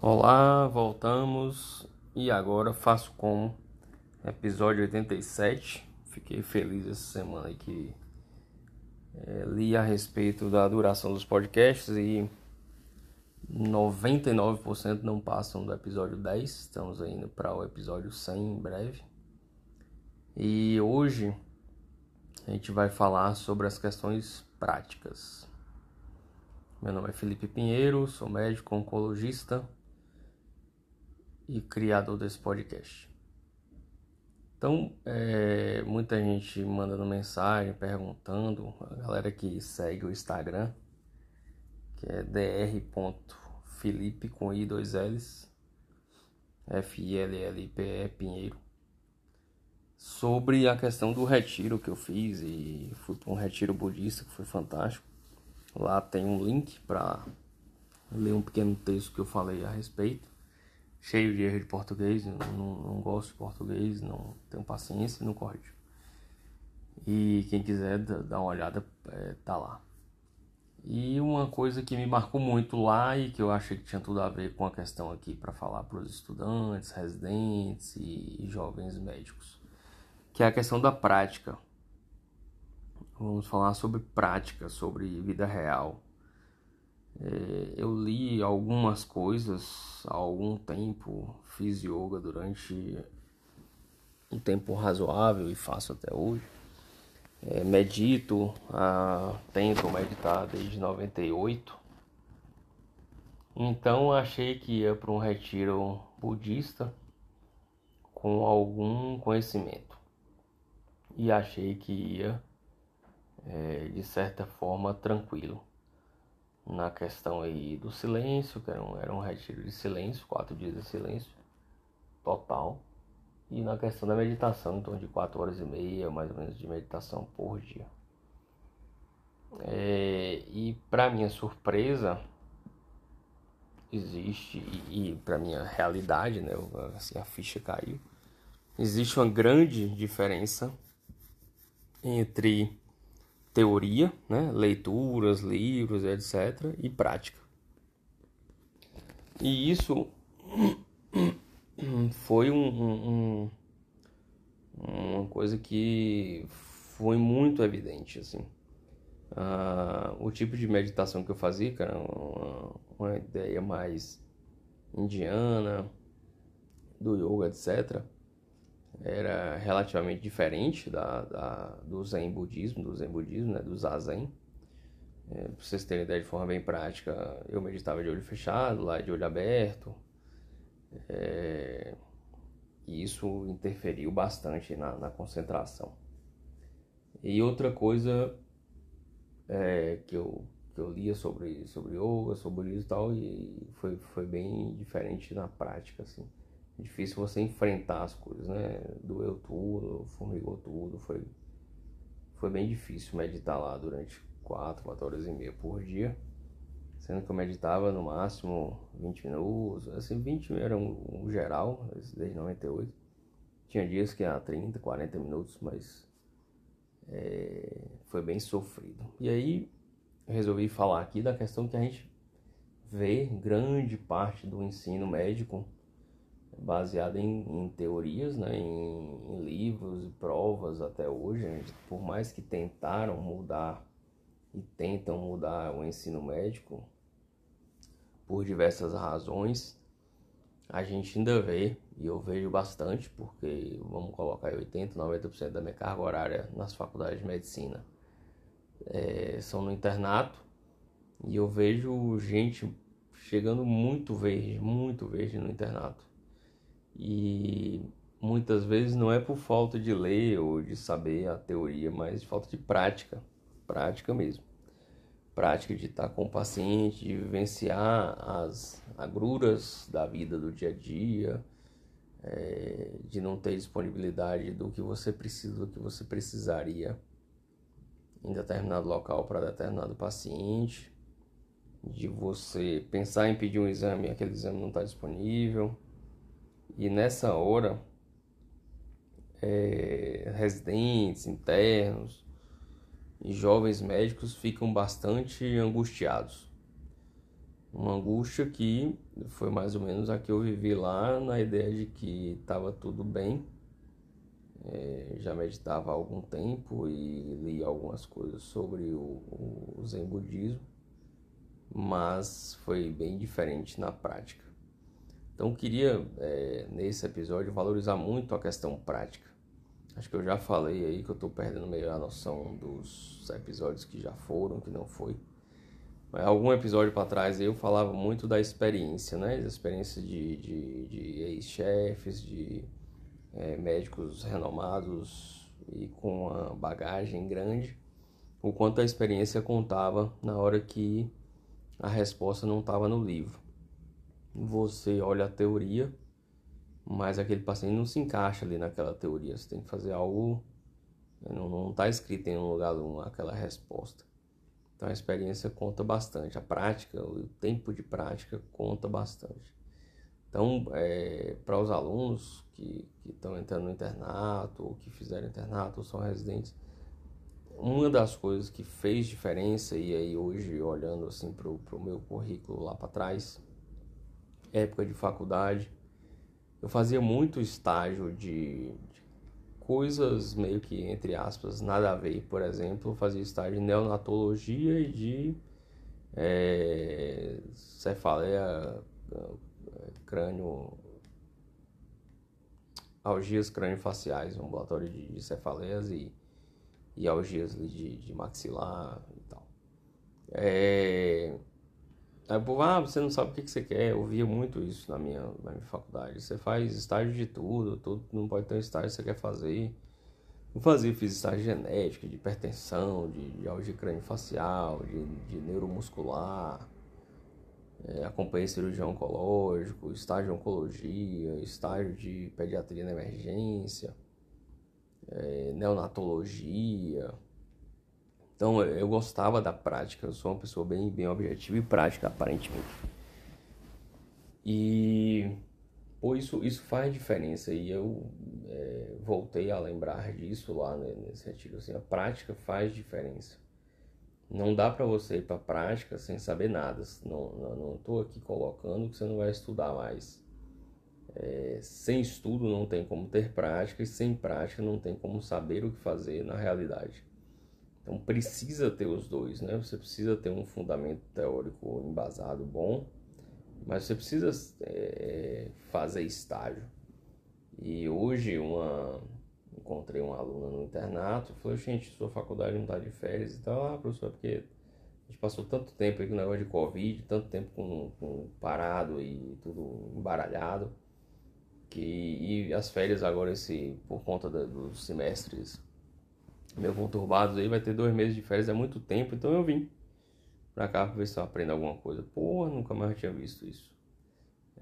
Olá, voltamos e agora faço como episódio 87. Fiquei feliz essa semana que é, li a respeito da duração dos podcasts e 99% não passam do episódio 10. Estamos indo para o episódio 100 em breve. E hoje a gente vai falar sobre as questões práticas. Meu nome é Felipe Pinheiro, sou médico oncologista e criador desse podcast. Então, é, muita gente mandando mensagem, perguntando, a galera que segue o Instagram, que é dr.felipe com i dois L's, F-I-L-L-I-P-E Pinheiro, sobre a questão do retiro que eu fiz e fui para um retiro budista que foi fantástico. Lá tem um link para ler um pequeno texto que eu falei a respeito cheio de erro de português, não, não gosto de português, não tenho paciência, não corrijo. E quem quiser dar uma olhada, é, tá lá. E uma coisa que me marcou muito lá e que eu achei que tinha tudo a ver com a questão aqui para falar para os estudantes, residentes e jovens médicos, que é a questão da prática. Vamos falar sobre prática, sobre vida real é, eu li algumas coisas há algum tempo, fiz yoga durante um tempo razoável e faço até hoje. É, medito, ah, tento meditar desde 98. Então achei que ia para um retiro budista com algum conhecimento. E achei que ia, é, de certa forma, tranquilo na questão aí do silêncio, que era um, era um retiro de silêncio, quatro dias de silêncio total. E na questão da meditação, em torno de quatro horas e meia, mais ou menos, de meditação por dia. É, e para minha surpresa, existe, e, e para minha realidade, né, assim, a ficha caiu, existe uma grande diferença entre teoria, né, leituras, livros, etc., e prática. E isso foi um, um, uma coisa que foi muito evidente, assim. Uh, o tipo de meditação que eu fazia, era uma, uma ideia mais indiana, do yoga, etc., era relativamente diferente da, da, do Zen budismo, do Zen budismo, né, do Zazen. É, para vocês terem ideia de forma bem prática, eu meditava de olho fechado, lá de olho aberto. É, e isso interferiu bastante na, na concentração. E outra coisa é, que, eu, que eu lia sobre, sobre yoga, sobre isso e tal, e foi, foi bem diferente na prática, assim difícil você enfrentar as coisas, né? Doeu tudo, formigou tudo, foi, foi bem difícil meditar lá durante 4, 4 horas e meia por dia. Sendo que eu meditava no máximo 20 minutos, assim, 20 era um, um geral, desde 98. Tinha dias que era 30, 40 minutos, mas é, foi bem sofrido. E aí resolvi falar aqui da questão que a gente vê grande parte do ensino médico baseada em, em teorias, né, em, em, livros e provas até hoje. Gente, por mais que tentaram mudar e tentam mudar o ensino médico por diversas razões, a gente ainda vê, e eu vejo bastante, porque vamos colocar 80, 90% da minha carga horária nas faculdades de medicina é, são no internato, e eu vejo gente chegando muito verde, muito verde no internato e muitas vezes não é por falta de ler ou de saber a teoria, mas de falta de prática, prática mesmo. Prática de estar com o paciente, de vivenciar as agruras da vida do dia a dia, é, de não ter disponibilidade do que você precisa, do que você precisaria em determinado local para determinado paciente. de você pensar em pedir um exame e aquele exame não está disponível. E nessa hora, é, residentes, internos e jovens médicos ficam bastante angustiados. Uma angústia que foi mais ou menos a que eu vivi lá, na ideia de que estava tudo bem. É, já meditava há algum tempo e li algumas coisas sobre o, o Zen Budismo, mas foi bem diferente na prática. Então, queria é, nesse episódio valorizar muito a questão prática. Acho que eu já falei aí que eu estou perdendo meio a noção dos episódios que já foram, que não foi. Mas algum episódio para trás eu falava muito da experiência, né? Da experiência de, de, de ex-chefes, de é, médicos renomados e com uma bagagem grande. O quanto a experiência contava na hora que a resposta não estava no livro você olha a teoria, mas aquele paciente não se encaixa ali naquela teoria. Você tem que fazer algo. Né, não está escrito em um lugar um, aquela resposta. Então a experiência conta bastante, a prática, o tempo de prática conta bastante. Então, é, para os alunos que estão entrando no internato, ou que fizeram internato, ou são residentes, uma das coisas que fez diferença, e aí hoje olhando assim para o meu currículo lá para trás, época de faculdade, eu fazia muito estágio de, de, coisas meio que, entre aspas, nada a ver. Por exemplo, eu fazia estágio de neonatologia e de é, cefaleia, crânio, algias crânio-faciais, ambulatório de, de cefaleias e, e algias de, de maxilar e tal. É, Aí o povo, ah, você não sabe o que, que você quer. Ouvia muito isso na minha, na minha faculdade. Você faz estágio de tudo, tudo não pode ter um estágio que você quer fazer. Eu fazia, fiz estágio genético, de hipertensão, de, de algia facial, de, de neuromuscular, é, acompanhei cirurgião oncológico, estágio de oncologia, estágio de pediatria na emergência, é, neonatologia. Então eu gostava da prática, eu sou uma pessoa bem, bem objetiva e prática, aparentemente. E pô, isso, isso faz diferença e eu é, voltei a lembrar disso lá né, nesse retiro. Assim, a prática faz diferença. Não dá para você ir para prática sem saber nada. Não, não, não aqui colocando que você não vai estudar mais. É, sem estudo não tem como ter prática e sem prática não tem como saber o que fazer na realidade. Então precisa ter os dois, né? Você precisa ter um fundamento teórico embasado bom, mas você precisa é, fazer estágio. E hoje uma encontrei uma aluna no internato, falou, gente, sua faculdade não está de férias e tal, ah, professor, porque a gente passou tanto tempo aí com o negócio de Covid, tanto tempo com, com parado e tudo embaralhado, que e as férias agora esse por conta da, dos semestres meio conturbados aí, vai ter dois meses de férias, é muito tempo, então eu vim pra cá pra ver se eu aprendo alguma coisa. Pô, nunca mais tinha visto isso.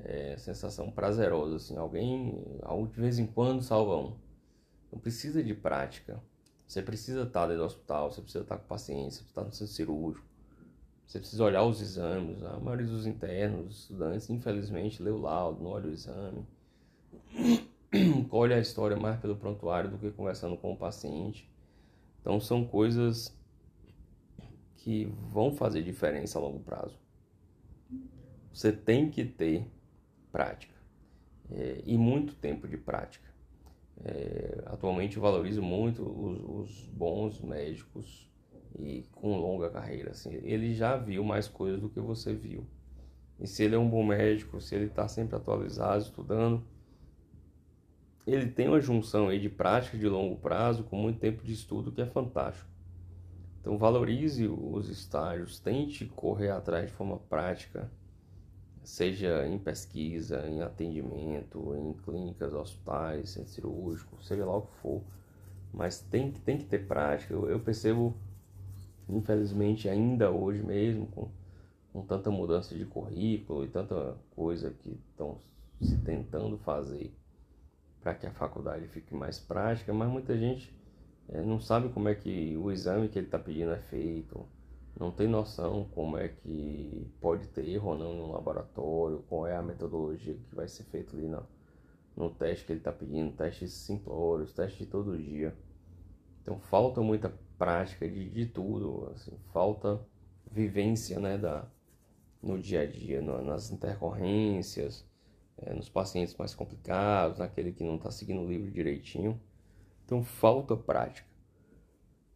É sensação prazerosa, assim, alguém, de vez em quando, salva um. Não precisa de prática. Você precisa estar dentro do hospital, você precisa estar com paciência, você precisa estar no centro cirúrgico. Você precisa olhar os exames. A maioria dos internos, estudantes, infelizmente, lê o laudo, não olha o exame. Colhe a história mais pelo prontuário do que conversando com o paciente. Então são coisas que vão fazer diferença a longo prazo. Você tem que ter prática é, e muito tempo de prática. É, atualmente eu valorizo muito os, os, bons médicos e com longa carreira. Assim, ele já viu mais coisas do que você viu. E se ele é um bom médico, se ele está sempre atualizado, estudando, ele tem uma junção aí de prática de longo prazo com muito tempo de estudo que é fantástico. Então valorize os estágios, tente correr atrás de forma prática, seja em pesquisa, em atendimento, em clínicas, hospitais, centro cirúrgico, seja lá o que for, mas tem, tem que ter prática. Eu, eu percebo, infelizmente, ainda hoje mesmo, com, com tanta mudança de currículo e tanta coisa que estão se tentando fazer para que a faculdade fique mais prática, mas muita gente é, não sabe como é que o exame que ele está pedindo é feito, não tem noção como é que pode ter erro ou não no laboratório, qual é a metodologia que vai ser feita ali no, no teste que ele está pedindo, testes simplórios, testes de todo dia. Então falta muita prática de, de tudo, assim, falta vivência né, da, no dia a dia, no, nas intercorrências, é, nos pacientes mais complicados, naquele que não está seguindo o livro direitinho. Então falta prática.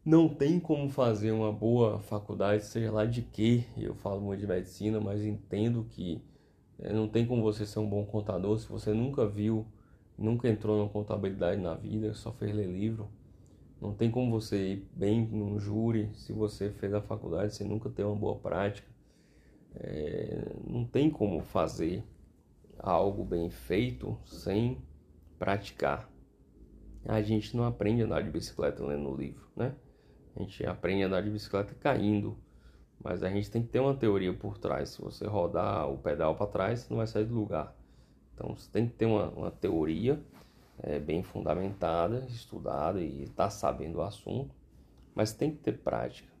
Não tem como fazer uma boa faculdade, seja lá de que, eu falo muito de medicina, mas entendo que é, não tem como você ser um bom contador se você nunca viu, nunca entrou na contabilidade na vida, só fez ler livro. Não tem como você ir bem num júri se você fez a faculdade, você nunca tem uma boa prática. É, não tem como fazer algo bem feito sem praticar. A gente não aprende a andar de bicicleta lendo o livro, né? A gente aprende a andar de bicicleta caindo, mas a gente tem que ter uma teoria por trás. Se você rodar o pedal para trás, você não vai sair do lugar. Então você tem que ter uma, uma teoria é, bem fundamentada, estudada e estar tá sabendo o assunto, mas tem que ter prática.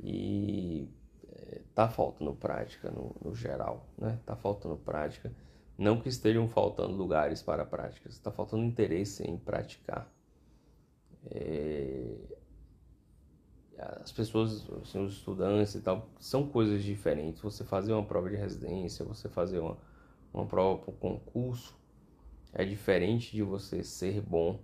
E é, tá faltando prática no, no geral, né? Tá faltando prática. Não que estejam faltando lugares para práticas, está faltando interesse em praticar. É, as pessoas, assim, os estudantes e tal, são coisas diferentes. Você fazer uma prova de residência, você fazer uma, uma prova para um concurso, é diferente de você ser bom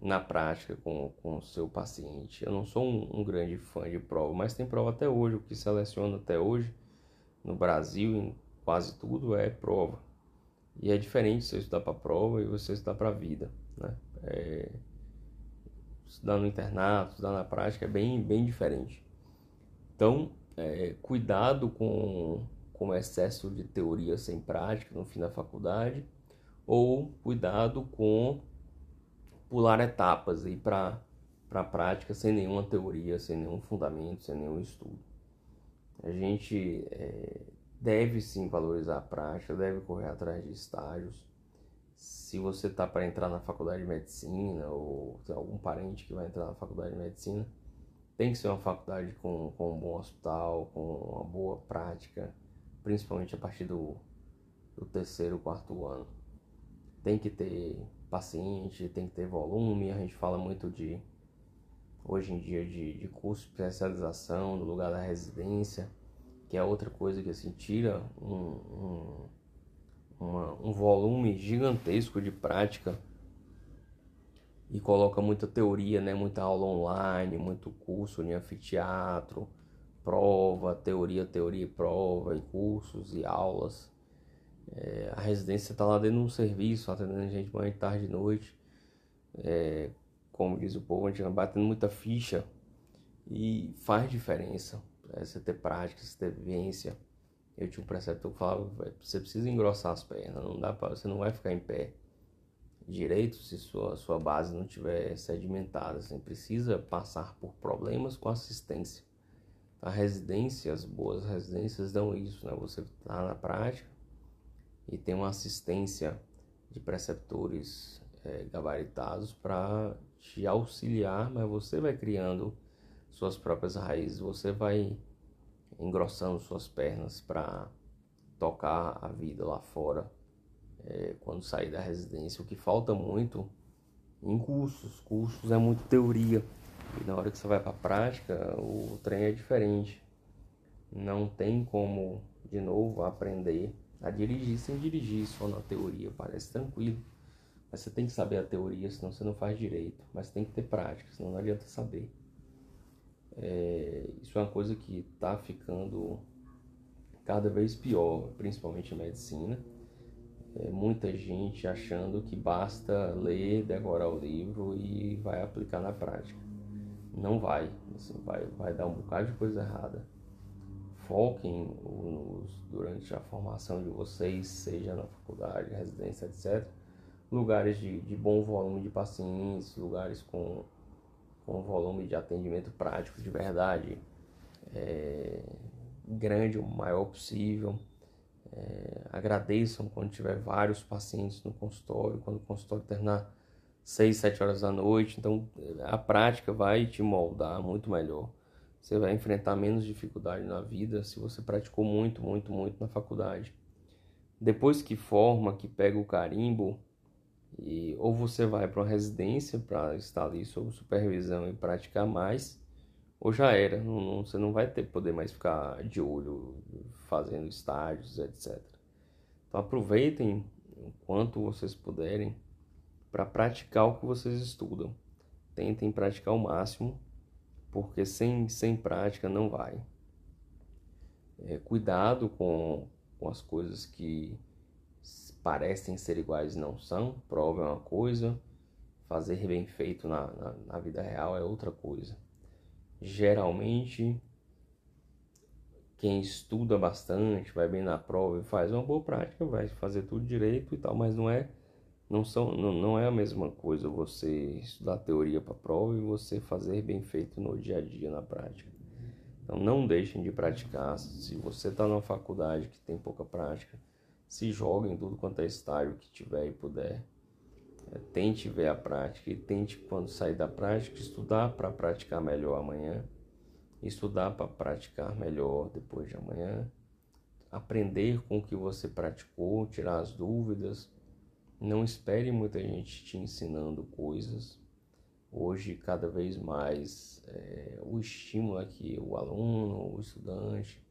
na prática com, o seu paciente. Eu não sou um, um, grande fã de prova, mas tem prova até hoje. O que seleciona até hoje no Brasil, em quase tudo, é prova. E é diferente você estudar para prova e você estudar para a vida. Né? É estudar no internato, estudar na prática é bem, bem diferente. Então, é, cuidado com, com o excesso de teoria sem prática no fim da faculdade, ou cuidado com pular etapas e para a prática sem nenhuma teoria, sem nenhum fundamento, sem nenhum estudo. A gente é, deve sim valorizar a prática, deve correr atrás de estágios, se você está para entrar na faculdade de medicina ou tem algum parente que vai entrar na faculdade de medicina, tem que ser uma faculdade com, com um bom hospital, com uma boa prática, principalmente a partir do, do terceiro, quarto ano. Tem que ter paciente, tem que ter volume, a gente fala muito de, hoje em dia, de, de curso de especialização, no lugar da residência, que é outra coisa que assim, tira um, um uma, um volume gigantesco de prática e coloca muita teoria, né? muita aula online, muito curso de anfiteatro, prova, teoria, teoria e prova, e cursos e aulas. É, a residência está lá dentro de um serviço, atendendo gente manhã, tarde e noite. É, como diz o povo, a gente batendo muita ficha e faz diferença. É, você ter prática, você ter vivência. Eu tinha um preceptor que falava, você precisa engrossar as pernas, não dá para, você não vai ficar em pé direito se sua, sua base não tiver sedimentada, você precisa passar por problemas com assistência. A residência, as boas residências dão isso, né? Você está na prática e tem uma assistência de preceptores é, gabaritados para te auxiliar, mas você vai criando suas próprias raízes, você vai engrossando suas pernas para tocar a vida lá fora é, quando sair da residência. O que falta muito em cursos, cursos é muito teoria e na hora que você vai para a prática o trem é diferente. Não tem como de novo aprender a dirigir sem dirigir só na teoria, parece tranquilo. Mas você tem que saber a teoria, senão você não faz direito. Mas tem que ter prática, senão não adianta saber. É, isso é uma coisa que está ficando cada vez pior, principalmente em medicina. É, muita gente achando que basta ler, decorar o livro e vai aplicar na prática. Não vai, assim, vai, vai dar um bocado de coisa errada. Foquem nos, durante a formação de vocês, seja na faculdade, residência, etc. Lugares de, de bom volume de pacientes, lugares com com um volume de atendimento prático de verdade é, grande, o maior possível. É, agradeçam quando tiver vários pacientes no consultório, quando o consultório terminar 6, 7 horas da noite. Então a prática vai te moldar muito melhor. você vai enfrentar menos dificuldade na vida se você praticou muito, muito, muito na faculdade. Depois que forma, que pega o carimbo, e ou você vai para uma residência para estar ali sob supervisão e praticar mais, ou já era, não, não, você não vai ter poder mais ficar de olho fazendo estágios, etc. Então aproveitem o quanto vocês puderem para praticar o que vocês estudam. Tentem praticar o máximo porque sem, sem prática não vai. É, cuidado com, com as coisas que parecem ser iguais não são. Prova é uma coisa, fazer bem feito na, na, na vida real é outra coisa. Geralmente, quem estuda bastante, vai bem na prova e faz uma boa prática, vai fazer tudo direito e tal, mas não é não, são, não, não é a mesma coisa você estudar teoria para prova e você fazer bem feito no dia a dia, na prática. Então não deixem de praticar. Se você está numa faculdade que tem pouca prática, se jogue em tudo quanto é estágio que tiver e puder. É, tente ver a prática e tente, quando sair da prática, estudar para praticar melhor amanhã, estudar para praticar melhor depois de amanhã, aprender com o que você praticou, tirar as dúvidas não espere muita gente te ensinando coisas. Hoje, cada vez mais, é, o estímulo que o aluno, o estudante,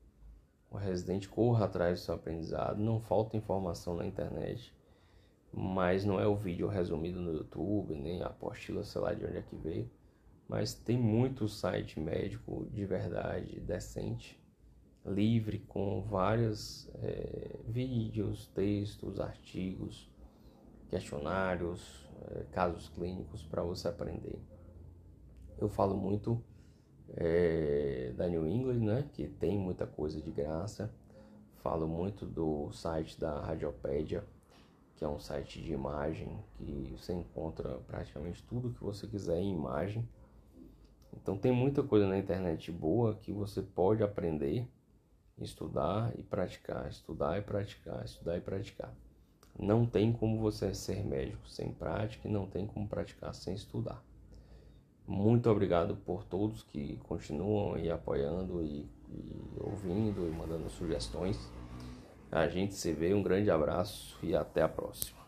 o residente corra atrás do seu aprendizado. Não falta informação na internet, mas não é o vídeo resumido no YouTube, nem a apostila, sei lá de onde é que veio. Mas tem muito site médico de verdade, decente, livre, com vários é, vídeos, textos, artigos questionários, eh, casos clínicos para você aprender. Eu falo muito é, da New England, né, que tem muita coisa de graça. Falo muito do site da Radiopédia, que é um site de imagem que você encontra praticamente tudo que você quiser em imagem. Então tem muita coisa na internet boa que você pode aprender, estudar e praticar, estudar e praticar, estudar e praticar. Não tem como você ser médico sem prática e não tem como praticar sem estudar. Muito obrigado por todos que continuam aí apoiando e, e ouvindo e mandando sugestões. A gente se vê, um grande abraço e até a próxima.